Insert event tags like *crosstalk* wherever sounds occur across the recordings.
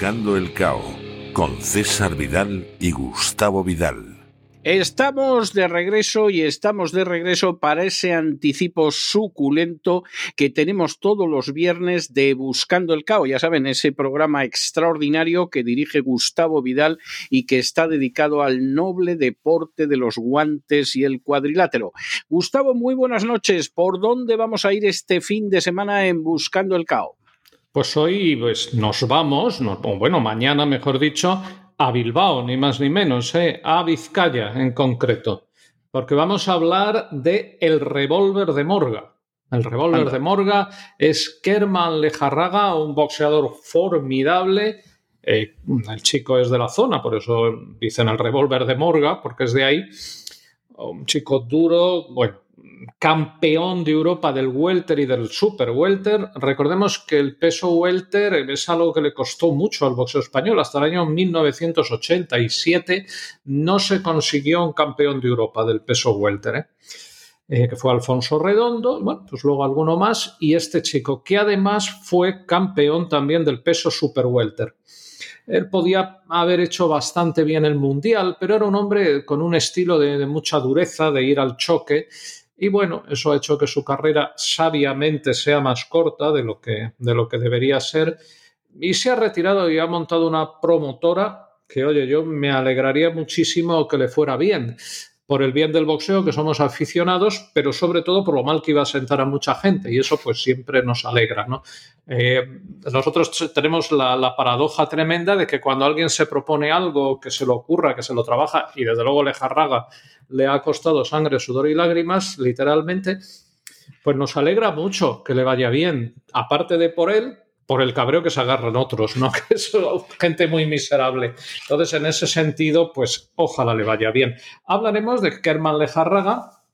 Buscando el Cao con César Vidal y Gustavo Vidal. Estamos de regreso y estamos de regreso para ese anticipo suculento que tenemos todos los viernes de Buscando el Cao. Ya saben, ese programa extraordinario que dirige Gustavo Vidal y que está dedicado al noble deporte de los guantes y el cuadrilátero. Gustavo, muy buenas noches. ¿Por dónde vamos a ir este fin de semana en Buscando el Cao? Pues hoy pues, nos vamos, bueno, mañana mejor dicho, a Bilbao, ni más ni menos, ¿eh? a Vizcaya en concreto, porque vamos a hablar de el revólver de Morga. El revólver de Morga es Kerman Lejarraga, un boxeador formidable. Eh, el chico es de la zona, por eso dicen el revólver de Morga, porque es de ahí. Un chico duro, bueno, campeón de Europa del welter y del super welter. Recordemos que el peso welter es algo que le costó mucho al boxeo español. Hasta el año 1987 no se consiguió un campeón de Europa del peso welter. ¿eh? Eh, que fue Alfonso Redondo, bueno, pues luego alguno más, y este chico, que además fue campeón también del peso super welter. Él podía haber hecho bastante bien el mundial, pero era un hombre con un estilo de mucha dureza, de ir al choque, y bueno, eso ha hecho que su carrera sabiamente sea más corta de lo que, de lo que debería ser. Y se ha retirado y ha montado una promotora que, oye, yo me alegraría muchísimo que le fuera bien por el bien del boxeo, que somos aficionados, pero sobre todo por lo mal que iba a sentar a mucha gente, y eso pues siempre nos alegra, ¿no? Eh, nosotros tenemos la, paradoja tremenda de que cuando alguien se propone algo que se le ocurra, que se lo trabaja, y desde luego le jarraga, le ha costado sangre, sudor y lágrimas, literalmente, pues nos alegra mucho que le vaya bien, aparte de por él, por el cabreo que se agarran otros, ¿no? *laughs* Que es gente muy miserable. Entonces, en ese sentido, pues ojalá le vaya bien. Hablaremos de Kerman Lejarraga,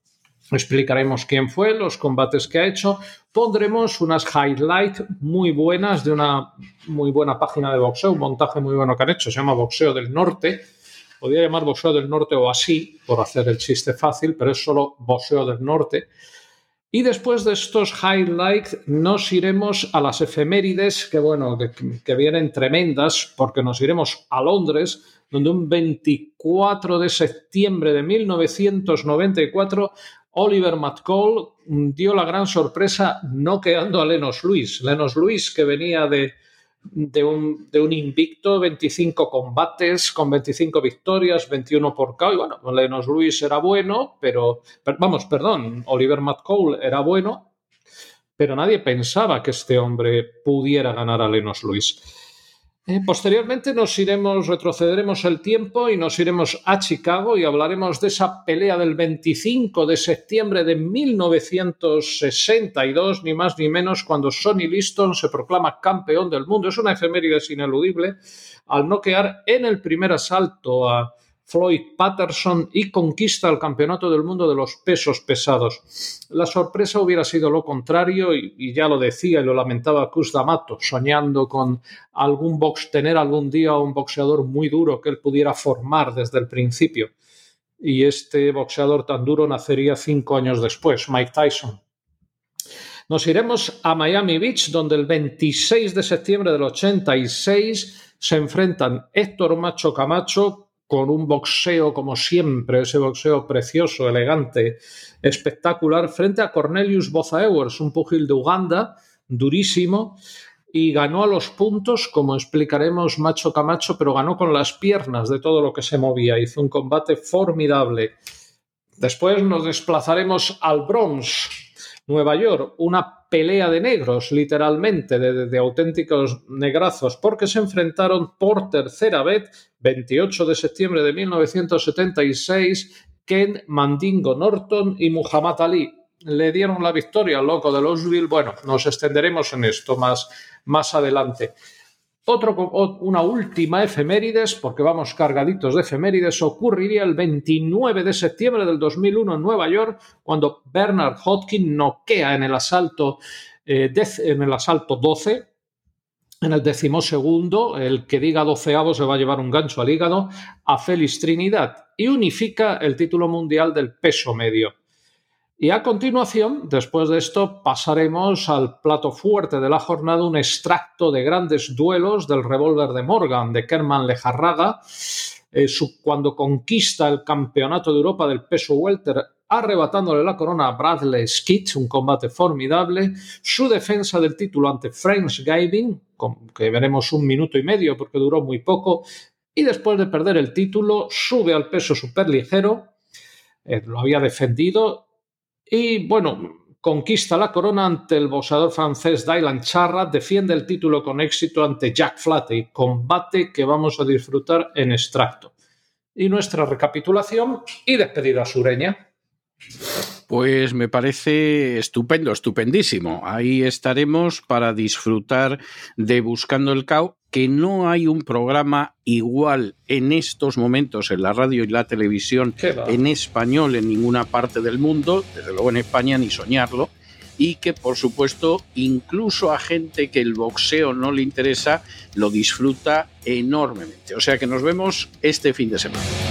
explicaremos quién fue, los combates que ha hecho, pondremos unas highlights muy buenas de una muy buena página de boxeo, un montaje muy bueno que han hecho, se llama Boxeo del Norte. Podría llamar Boxeo del Norte o así, por hacer el chiste fácil, pero es solo Boxeo del Norte. Y después de estos highlights nos iremos a las efemérides, que bueno, que, vienen tremendas, porque nos iremos a Londres, donde un 24 de septiembre de 1994 Oliver McCall dio la gran sorpresa noqueando a Lenos Luis. Lenos Luis, que venía de, de un, de un, invicto, 25 combates con 25 victorias, 21 por KO. Y bueno, Lenos Luis era bueno, pero, vamos, perdón, Oliver McCall era bueno, pero nadie pensaba que este hombre pudiera ganar a Lenos Luis. Eh, posteriormente nos iremos, retrocederemos el tiempo y nos iremos a Chicago y hablaremos de esa pelea del 25 de septiembre de 1962, ni más ni menos, cuando Sonny Liston se proclama campeón del mundo. Es una efeméride ineludible al noquear en el primer asalto a Floyd Patterson y conquista el campeonato del mundo de los pesos pesados. La sorpresa hubiera sido lo contrario y, ya lo decía y lo lamentaba Cus D'Amato, soñando con algún box, tener algún día un boxeador muy duro que él pudiera formar desde el principio. Y este boxeador tan duro nacería cinco años después, Mike Tyson. Nos iremos a Miami Beach, donde el 26 de septiembre del 86 se enfrentan Héctor Macho Camacho con un boxeo como siempre, ese boxeo precioso, elegante, espectacular, frente a Cornelius Bozaewers, un pugil de Uganda, durísimo, y ganó a los puntos, como explicaremos Macho Camacho, pero ganó con las piernas de todo lo que se movía. Hizo un combate formidable. Después nos desplazaremos al Bronx, Nueva York, una pelea de negros, literalmente, de, auténticos negrazos, porque se enfrentaron por tercera vez, 28 de septiembre de 1976, Ken Mandingo Norton y Muhammad Ali. Le dieron la victoria al loco de Louisville. Bueno, nos extenderemos en esto más, más adelante. Otro, una última efemérides, porque vamos cargaditos de efemérides, ocurriría el 29 de septiembre del 2001 en Nueva York, cuando Bernard Hodgkin noquea en el asalto, eh, en el asalto 12, en el decimosegundo, el que diga doceavo se va a llevar un gancho al hígado, a Félix Trinidad y unifica el título mundial del peso medio. Y a continuación, después de esto, pasaremos al plato fuerte de la jornada, un extracto de grandes duelos del revólver de Morgan, de Kerman Lejarraga, eh, cuando conquista el campeonato de Europa del peso welter, arrebatándole la corona a Bradley Skitt, un combate formidable, su defensa del título ante Franz Gavin, que veremos un minuto y medio porque duró muy poco, y después de perder el título, sube al peso superligero, eh, lo había defendido y bueno, conquista la corona ante el boxeador francés Dylan Charra, defiende el título con éxito ante Jack Flatley, combate que vamos a disfrutar en extracto. Y nuestra recapitulación y despedida sureña. Pues me parece estupendo, estupendísimo. Ahí estaremos para disfrutar de Buscando el CAO, que no hay un programa igual en estos momentos en la radio y la televisión en español en ninguna parte del mundo, desde luego en España ni soñarlo, y que por supuesto incluso a gente que el boxeo no le interesa lo disfruta enormemente. O sea que nos vemos este fin de semana.